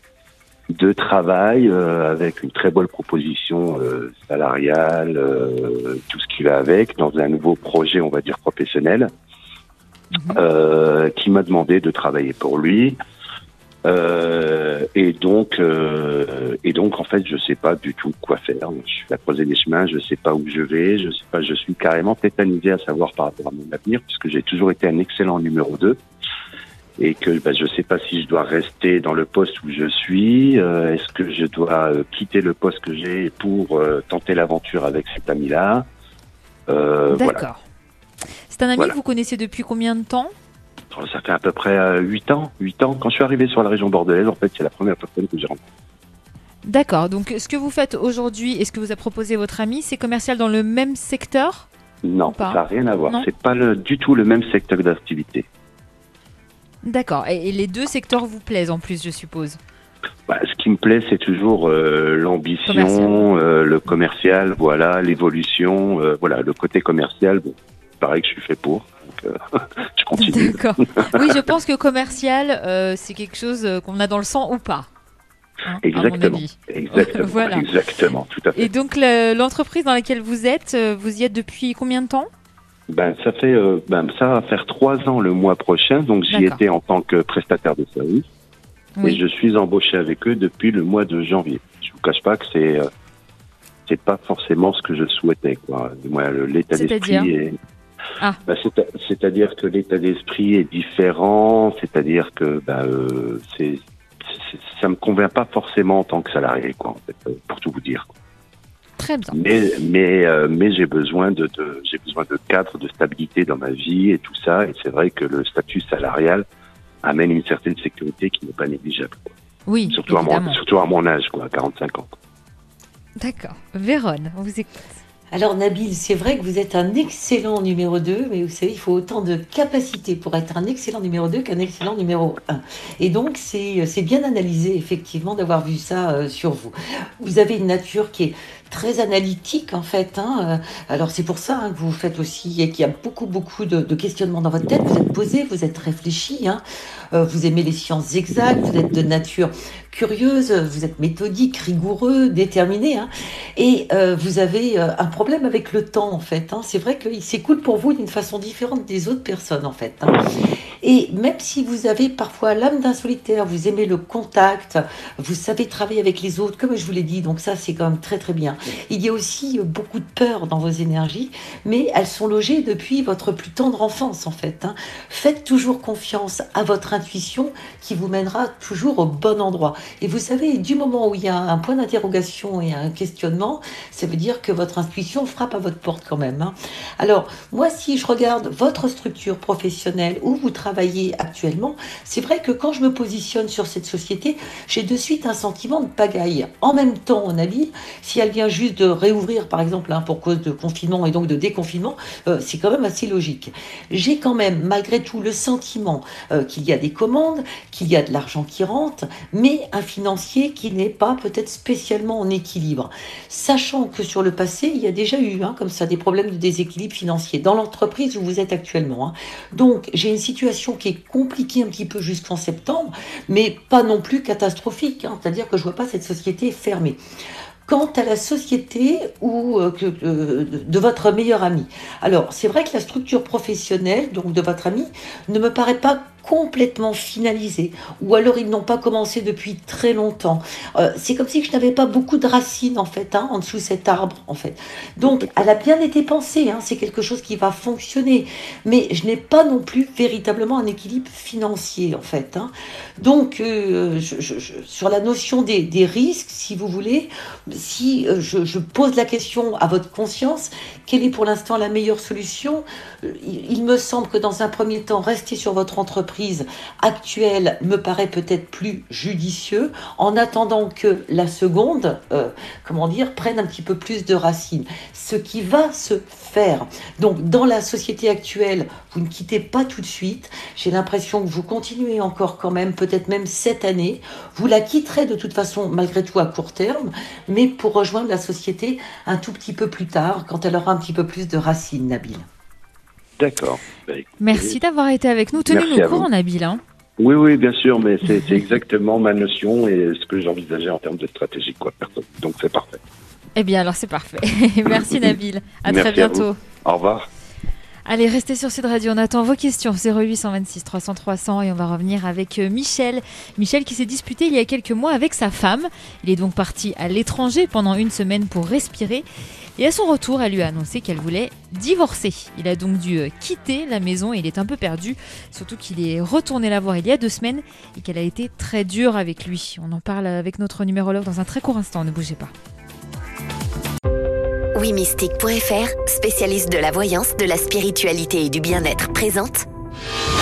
de travail euh, avec une très bonne proposition euh, salariale, euh, tout ce qui va avec, dans un nouveau projet, on va dire professionnel, mhm. qui m'a demandé de travailler pour lui. Euh, et donc, euh, et donc, en fait, je sais pas du tout quoi faire. Je suis à croiser des chemins, je sais pas où je vais, je sais pas. Je suis carrément tétanisé à savoir par rapport à mon avenir, puisque j'ai toujours été un excellent numéro 2 et que bah, je sais pas si je dois rester dans le poste où je suis. Euh, Est-ce que je dois euh, quitter le poste que j'ai pour euh, tenter l'aventure avec cet ami-là D'accord. Voilà. C'est un ami que vous connaissez depuis combien de temps? Ça fait à peu près 8 euh, ans. 8 ans. Quand je suis arrivé sur la région bordelaise, en fait, c'est la première personne que j'ai rencontrée. D'accord. Donc, ce que vous faites aujourd'hui et ce que vous a proposé votre ami, c'est commercial dans le même secteur Non, ça n'a rien à voir. C'est pas le, du tout le même secteur d'activité. D'accord. Et, les deux secteurs vous plaisent en plus, je suppose? Bah, ce qui me plaît, c'est toujours euh, l'ambition, euh, le commercial, voilà, l'évolution, voilà, le côté commercial. Bon, pareil que je suis fait pour. Donc, euh, [LAUGHS] je continue. D'accord. [LAUGHS] Oui, je pense que commercial, euh, c'est quelque chose euh, qu'on a dans le sang ou pas. Hein, exactement. Exactement. [LAUGHS] voilà. Exactement. Tout à fait. Et donc l'entreprise dans laquelle vous êtes, vous y êtes depuis combien de temps? Ben, ça fait, ben, ça va faire trois ans le mois prochain, donc j'y étais en tant que prestataire de service. Et je suis embauché avec eux depuis le mois de janvier. Je vous cache pas que c'est, c'est pas forcément ce que je souhaitais, quoi. Moi, l'état d'esprit est, ah. Bah, c'est-à-dire que l'état d'esprit est différent, c'est-à-dire que bah, euh, c'est, ça me convient pas forcément en tant que salarié, quoi, en fait, euh, pour tout vous dire. Très bien. Mais mais euh, mais j'ai besoin de, de j'ai besoin de cadre, de stabilité dans ma vie et tout ça. Et c'est vrai que le statut salarial amène une certaine sécurité qui n'est pas négligeable. Quoi. Oui, surtout à mon surtout à mon âge, quoi, à 45 ans. D'accord. Véronne, on vous écoute. Alors Nabil, c'est vrai que vous êtes un excellent numéro 2, mais vous savez, il faut autant de capacité pour être un excellent numéro 2 qu'un excellent numéro 1. Et donc, c'est bien analysé, effectivement, d'avoir vu ça euh, sur vous. Vous avez une nature qui est très analytique en fait. Hein. Euh, alors c'est pour ça hein, que vous faites aussi et qu'il y a beaucoup beaucoup de, questionnements dans votre tête. Vous êtes posé, vous êtes réfléchi. Hein. Euh, vous aimez les sciences exactes. Vous êtes de nature curieuse. Vous êtes méthodique, rigoureux, déterminé. Et euh, vous avez un problème avec le temps en fait. C'est vrai qu'il s'écoule pour vous d'une façon différente des autres personnes en fait. Et même si vous avez parfois l'âme d'un solitaire, vous aimez le contact, vous savez travailler avec les autres, comme je vous l'ai dit, donc ça c'est quand même très très bien. Il y a aussi beaucoup de peur dans vos énergies, mais elles sont logées depuis votre plus tendre enfance en fait. Hein. Faites toujours confiance à votre intuition qui vous mènera toujours au bon endroit. Et vous savez, du moment où il y a un point d'interrogation et un questionnement, ça veut dire que votre intuition frappe à votre porte quand même. Hein. Alors, moi, si je regarde votre structure professionnelle où vous travaillez actuellement, c'est vrai que quand je me positionne sur cette société, j'ai de suite un sentiment de pagaille. En même temps, on a si elle vient juste de réouvrir, par exemple, hein, pour cause de confinement et donc de déconfinement, euh, c'est quand même assez logique. J'ai quand même, malgré tout, le sentiment euh, qu'il y a des commandes, qu'il y a de l'argent qui rentre, mais un financier qui n'est pas peut-être spécialement en équilibre. Sachant que sur le passé, il y a déjà eu, hein, comme ça, des problèmes de déséquilibre financier dans l'entreprise où vous êtes actuellement. Hein. Donc, j'ai une situation qui est compliquée un petit peu jusqu'en septembre, mais pas non plus catastrophique. C'est-à-dire que je vois pas cette société fermée quant à la société ou euh, euh, de votre meilleur ami. Alors, c'est vrai que la structure professionnelle donc de votre ami ne me paraît pas complètement finalisés, ou alors ils n'ont pas commencé depuis très longtemps. Euh, c'est comme si je n'avais pas beaucoup de racines en fait, hein, en dessous cet arbre en fait. Donc elle a bien été pensée, hein, c'est quelque chose qui va fonctionner, mais je n'ai pas non plus véritablement un équilibre financier en fait. Hein. Donc euh, sur la notion des, risques, si vous voulez, si euh, je, pose la question à votre conscience, quelle est pour l'instant la meilleure solution? Il, il me semble que dans un premier temps, rester sur votre entreprise actuelle me paraît peut-être plus judicieux en attendant que la seconde, euh, comment dire, prenne un petit peu plus de racines. Ce qui va se faire. Donc dans la société actuelle, vous ne quittez pas tout de suite. J'ai l'impression que vous continuez encore quand même, peut-être même cette année. Vous la quitterez de toute façon malgré tout à court terme, mais pour rejoindre la société un tout petit peu plus tard, quand elle aura un petit peu plus de racines, Nabil. D'accord. Bah, Merci d'avoir été avec nous. Tenez-nous au courant, Nabil. Hein. Oui, oui, bien sûr, mais c'est exactement ma notion et ce que j'envisageais en termes de stratégie, quoi, Donc c'est parfait. Eh bien, alors c'est parfait. [LAUGHS] Merci, Nabil. À très bientôt. au revoir. Allez, restez sur Sud Radio. On attend vos questions 0826 300 300 et on va revenir avec euh, Michel. Michel qui s'est disputé il y a quelques mois avec sa femme. Il est donc parti à l'étranger pendant une semaine pour respirer. Et à son retour, elle lui a annoncé qu'elle voulait divorcer. Il a donc dû euh, quitter la maison et il est un peu perdu, surtout qu'il est retourné la voir il y a deux semaines et qu'elle a été très dure avec lui. On en parle avec notre numérologue dans un très court instant, ne bougez pas. Oui spécialiste de la voyance, de la spiritualité et du bien-être, présente.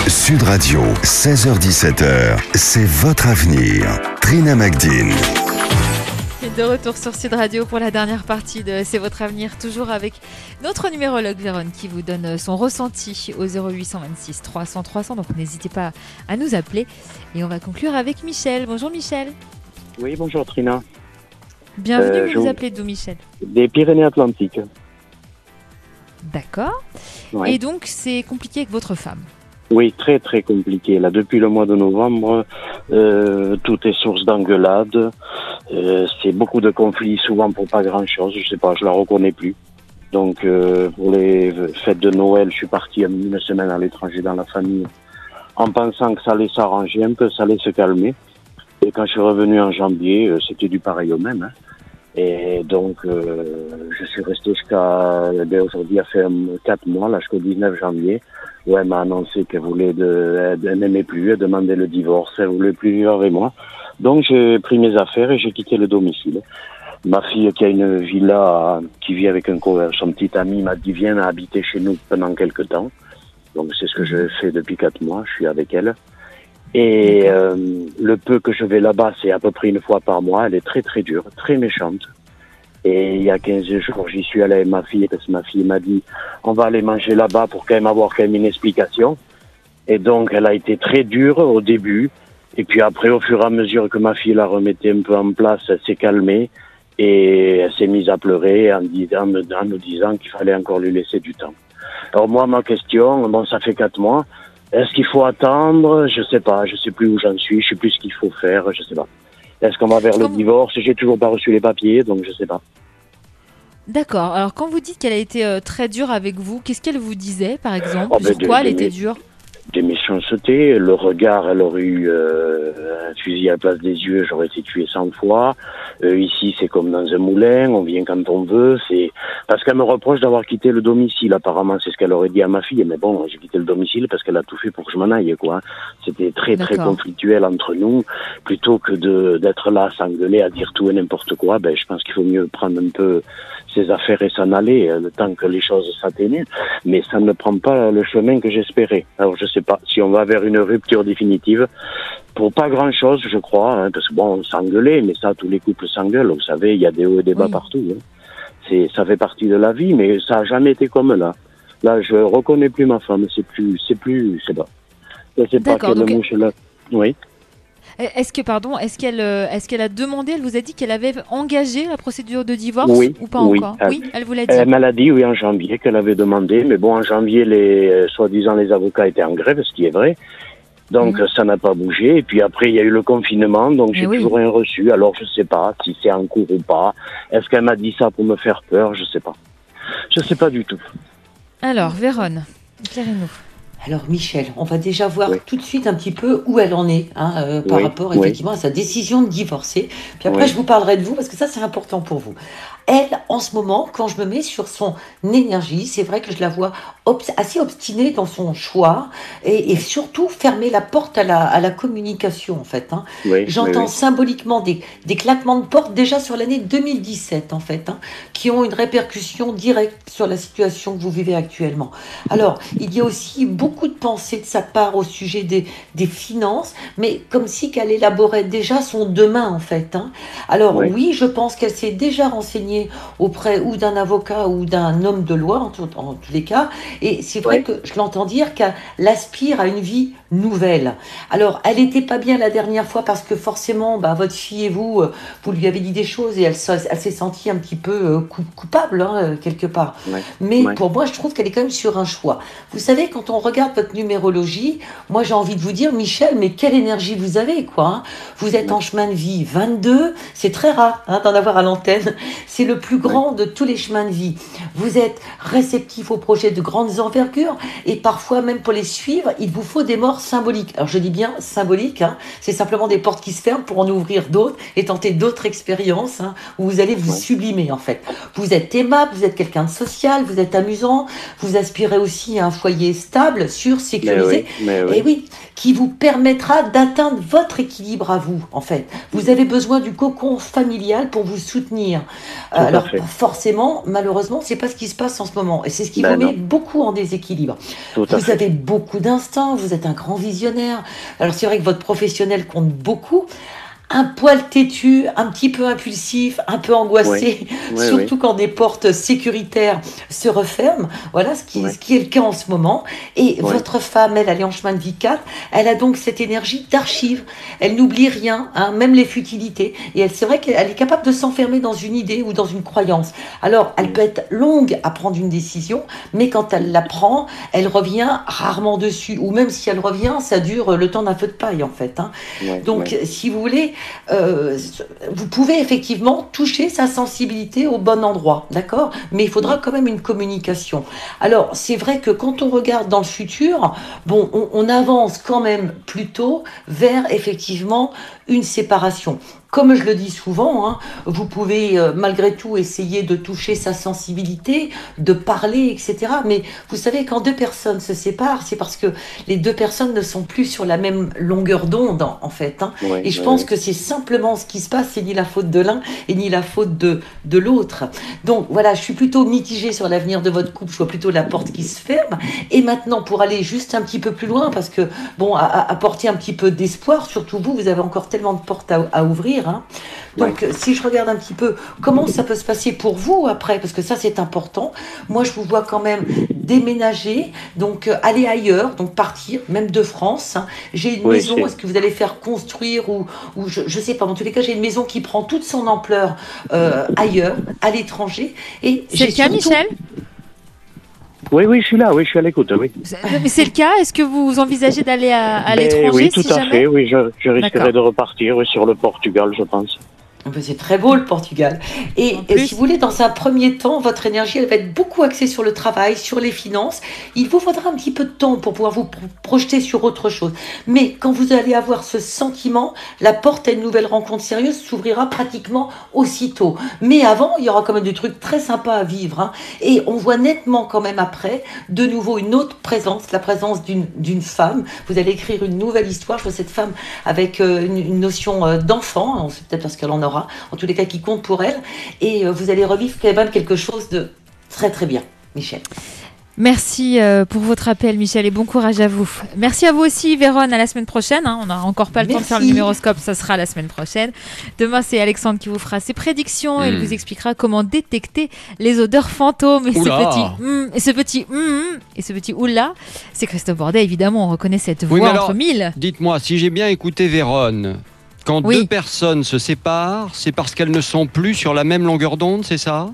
Sud Radio, 16h17h, c'est votre avenir. Trina Magdine de retour sur Sud Radio pour la dernière partie de C'est votre avenir, toujours avec notre numérologue Véron qui vous donne son ressenti au 0826 300 300. Donc n'hésitez pas à nous appeler. Et on va conclure avec Michel. Bonjour Michel. Oui, bonjour Trina. Bienvenue, euh, vous vous appelez d'où Michel Des Pyrénées-Atlantiques. D'accord. Et donc c'est compliqué avec votre femme oui, très très compliqué. Là, depuis le mois de novembre, euh, tout est source d'engueulade. Euh, c'est beaucoup de conflits, souvent pour pas grand-chose. Je sais pas, je la reconnais plus. Donc, euh, pour les fêtes de Noël, je suis parti une semaine à l'étranger dans la famille, en pensant que ça allait s'arranger un peu, ça allait se calmer. Et quand je suis revenu en janvier, c'était du pareil au même. Hein. Et donc, euh, je suis resté jusqu'à, ben, aujourd'hui, a fait quatre mois, là, jusqu'au 19 janvier, où elle m'a annoncé qu'elle voulait de, elle n'aimait plus, elle demandait le divorce, elle voulait plus vivre avec moi. Donc, j'ai pris mes affaires et j'ai quitté le domicile. Ma fille, qui a une villa, qui vit avec un son petit ami, m'a dit, viens habiter chez nous pendant quelques temps. Donc, c'est ce que je fais depuis quatre mois, je suis avec elle. Et euh, le peu que je vais là-bas, c'est à peu près une fois par mois. Elle est très très dure, très méchante. Et il y a 15 jours, j'y suis allé avec ma fille parce que ma fille m'a dit on va aller manger là-bas pour quand même avoir quand même une explication. Et donc elle a été très dure au début. Et puis après, au fur et à mesure que ma fille la remettait un peu en place, elle s'est calmée et elle s'est mise à pleurer en, disant, en nous disant qu'il fallait encore lui laisser du temps. Alors moi, ma question, bon, ça fait quatre mois. Est-ce qu'il faut attendre? Je sais pas. Je sais plus où j'en suis. Je sais plus ce qu'il faut faire. Je sais pas. Est-ce qu'on va vers le divorce? J'ai toujours pas reçu les papiers, donc je sais pas. D'accord. Alors quand vous dites qu'elle a été euh, très dure avec vous, qu'est-ce qu'elle vous disait, par exemple? oh, ben, elle était dure? Le regard, elle aurait eu euh, un fusil à la place des yeux, j'aurais été tué 100 fois. Euh, ici, c'est comme dans un moulin, on vient quand on veut. C'est parce qu'elle me reproche d'avoir quitté le domicile. Apparemment, c'est ce qu'elle aurait dit à ma fille. Mais bon, j'ai quitté le domicile parce qu'elle a tout fait pour que je m'en aille, quoi. C'était très très conflictuel entre nous. Plutôt que de d'être là, s'engueuler, à dire tout et n'importe quoi, ben je pense qu'il faut mieux prendre un peu ses affaires et s'en aller euh, le temps que les choses s'atteignent. Mais ça ne prend pas le chemin que j'espérais. Alors je sais pas si on va vers une rupture définitive. Pour pas grand chose, je crois, hein, parce que bon, on s'engueulait, mais ça, tous les couples s'engueulent. Vous savez, il y a des hauts et des bas partout. Hein. C'est, ça fait partie de la vie, mais ça a jamais été comme là. Là, je reconnais plus ma femme. C'est plus, c'est plus, c'est pas. C'est pas quelle mouche là. Oui. Est-ce que, pardon, est-ce qu'elle euh, est qu'elle a demandé, elle vous a dit qu'elle avait engagé la procédure de divorce ou pas encore? Oui, elle vous l'a dit. Elle m'a dit, oui, en janvier, qu'elle avait demandé. Mais bon, en janvier, les euh, soi-disant les avocats étaient en grève, ce qui est vrai. Donc mhm. ça n'a pas bougé. Et puis après, il y a eu le confinement, donc j'ai toujours rien reçu. Alors je sais pas si c'est en cours ou pas. Est-ce qu'elle m'a dit ça pour me faire peur? Je sais pas. Je sais pas du tout. Alors, Véronne, éclairez-nous. Alors Michel, on va déjà voir Oui. tout de suite un petit peu où elle en est hein, euh, par Oui, rapport oui. effectivement à sa décision de divorcer. Puis après, je vous parlerai de vous parce que ça, c'est important pour vous. Elle, en ce moment, quand je me mets sur son énergie, c'est vrai que je la vois obs- assez obstinée dans son choix et, et surtout fermer la porte à la, à la communication en fait. hein. Oui, J'entends oui, symboliquement des, des claquements de porte déjà sur l'année 2017 en fait, hein, qui ont une répercussion directe sur la situation que vous vivez actuellement. Alors, il y a aussi beaucoup de pensées de sa part au sujet des, des finances, mais comme si qu'elle élaborait déjà son demain en fait. hein. Alors Oui. oui, je pense qu'elle s'est déjà renseignée auprès ou d'un avocat ou d'un homme de loi en, tout- en tous les cas, et c'est vrai que je l'entends dire qu'elle aspire à une vie nouvelle. Alors, elle n'était pas bien la dernière fois parce que forcément, bah, votre fille et vous, euh, vous lui avez dit des choses et elle, s'est- elle s'est sentie un petit peu euh, coup- coupable, hein, euh, quelque part. Ouais. Mais Ouais. pour moi, je trouve qu'elle est quand même sur un choix. Vous savez, quand on regarde votre numérologie, moi j'ai envie de vous dire, Michel, mais quelle énergie vous avez, quoi. hein. Vous êtes en chemin de vie 22, c'est très rare hein, d'en avoir à l'antenne. C'est le plus grand de tous les chemins de vie. Vous êtes réceptif aux projets de grandes envergures et parfois même pour les suivre, il vous faut des morts symboliques. Alors je dis bien symboliques, hein, c'est simplement des portes qui se ferment pour en ouvrir d'autres et tenter d'autres expériences hein, où vous allez vous Ouais. sublimer en fait. Vous êtes aimable, vous êtes quelqu'un de social, vous êtes amusant, vous aspirez aussi à un foyer stable, sûr, Mais sécurisé. oui, mais Et oui, qui vous permettra d'atteindre votre équilibre à vous, en fait. Vous avez besoin du cocon familial pour vous soutenir. Alors, fait. forcément, malheureusement, c'est pas ce qui se passe en ce moment. Et c'est ce qui Ben vous met beaucoup en déséquilibre. Tout Vous fait. avez beaucoup d'instinct, vous êtes un grand visionnaire. Alors, c'est vrai que votre professionnel compte beaucoup. Un poil têtu, un petit peu impulsif, un peu angoissé, Oui, [LAUGHS] surtout quand des portes sécuritaires se referment. Voilà ce qui, Ouais. ce qui est le cas en ce moment. Et votre femme, elle, elle est en chemin de vie 4. Elle a donc cette énergie d'archive. Elle n'oublie rien, hein, même les futilités. Et elle, c'est vrai qu'elle elle est capable de s'enfermer dans une idée ou dans une croyance. Alors, elle peut être longue à prendre une décision, mais quand elle la prend, elle revient rarement dessus. Ou même si elle revient, ça dure le temps d'un feu de paille, en fait. hein. Donc, si vous voulez, euh, vous pouvez effectivement toucher sa sensibilité au bon endroit, d'accord? Mais il faudra quand même une communication. Alors, c'est vrai que quand on regarde dans le futur, bon, on, on avance quand même plutôt vers effectivement une séparation. Comme je le dis souvent, hein, vous pouvez euh, malgré tout essayer de toucher sa sensibilité, de parler, etc. Mais vous savez, quand deux personnes se séparent, c'est parce que les deux personnes ne sont plus sur la même longueur d'onde, en, fait. hein. Et je pense que c'est simplement ce qui se passe, c'est ni la faute de l'un et ni la faute de, de l'autre. Donc voilà, je suis plutôt mitigée sur l'avenir de votre couple, je vois plutôt la porte qui se ferme. Et maintenant, pour aller juste un petit peu plus loin, parce que, bon, apporter un petit peu d'espoir, surtout vous, vous avez encore tellement de portes à, à ouvrir. hein. Donc si je regarde un petit peu comment ça peut se passer pour vous après, parce que ça c'est important, moi je vous vois quand même déménager, donc euh, aller ailleurs, donc partir, même de France. hein. J'ai une Oui, maison, est-ce que vous allez faire construire ou, ou je, je sais pas, en tous les cas j'ai une maison qui prend toute son ampleur euh, ailleurs, à l'étranger. Et C'est j'ai le cas, surtout- Michel? Oui, oui, je suis là, oui, je suis à l'écoute, oui. C'est- Mais c'est le cas. Est-ce que vous envisagez d'aller à, à Ben l'étranger Oui, tout si à jamais fait, oui, je, je D'accord. risquerais de repartir oui, sur le Portugal, je pense. C'est très beau le Portugal. Et euh, plus. si vous voulez, dans un premier temps, votre énergie, elle va être beaucoup axée sur le travail, sur les finances. Il vous faudra un petit peu de temps pour pouvoir vous pro- projeter sur autre chose. Mais quand vous allez avoir ce sentiment, la porte à une nouvelle rencontre sérieuse s'ouvrira pratiquement aussitôt. Mais avant, il y aura quand même des trucs très sympas à vivre. hein. Et on voit nettement quand même après, de nouveau, une autre présence, la présence d'une d'une femme. Vous allez écrire une nouvelle histoire. Je vois cette femme avec euh, une, une notion euh, d'enfant. On sait peut-être parce qu'elle en aura. En tous les cas, qui compte pour elle. Et euh, vous allez revivre quand même quelque chose de très très bien, Michel. Merci euh, pour votre appel, Michel, et bon courage à vous. Merci à vous aussi, Véron. À la semaine prochaine. hein. On n'a encore pas le temps de faire le numéroscope. Ça sera la semaine prochaine. Demain, c'est Alexandre qui vous fera ses prédictions. et Il Hmm. vous expliquera comment détecter les odeurs fantômes. Et ce petit, hum, et ce petit, hum, et ce petit oula, c'est Christophe Bordet. Évidemment, on reconnaît cette Oui, voix mais entre alors- mille. Dites-moi, si j'ai bien écouté Véronne, quand Oui. deux personnes se séparent, c'est parce qu'elles ne sont plus sur la même longueur d'onde, c'est ça?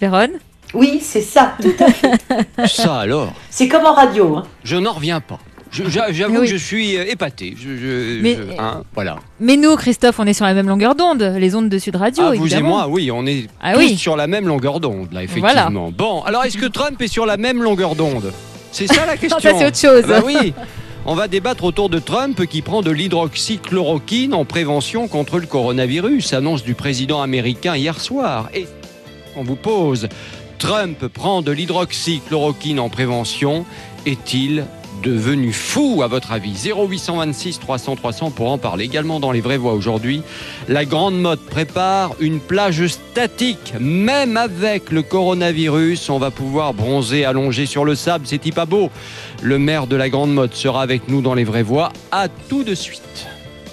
Véron Oui, c'est ça. tout à fait. [LAUGHS] Ça alors? C'est comme en radio. hein. Je n'en reviens pas. J'avoue oui. que je suis euh, épaté. Je, je- Mais- je- hein, voilà. Mais nous, Christophe, on est sur la même longueur d'onde. Les ondes de Sud Radio, ah, vous et moi, oui, on est Ah tous oui. sur la même longueur d'onde, là, Voilà. effectivement. Bon, alors est-ce que Trump est sur la même longueur d'onde? C'est ça la [LAUGHS] question. Ça, c'est autre chose. Ah bah oui. [LAUGHS] On va débattre autour de Trump qui prend de l'hydroxychloroquine en prévention contre le coronavirus, annonce du président américain hier soir. Et on vous pose, Trump prend de l'hydroxychloroquine en prévention, est-il devenu fou à votre avis 0826 300 300 pour en parler également dans les vraies voix aujourd'hui. La grande mode prépare une plage statique, même avec le coronavirus, on va pouvoir bronzer allongé sur le sable, c'est pas beau. Le maire de la grande mode sera avec nous dans les vraies voix. À tout de suite.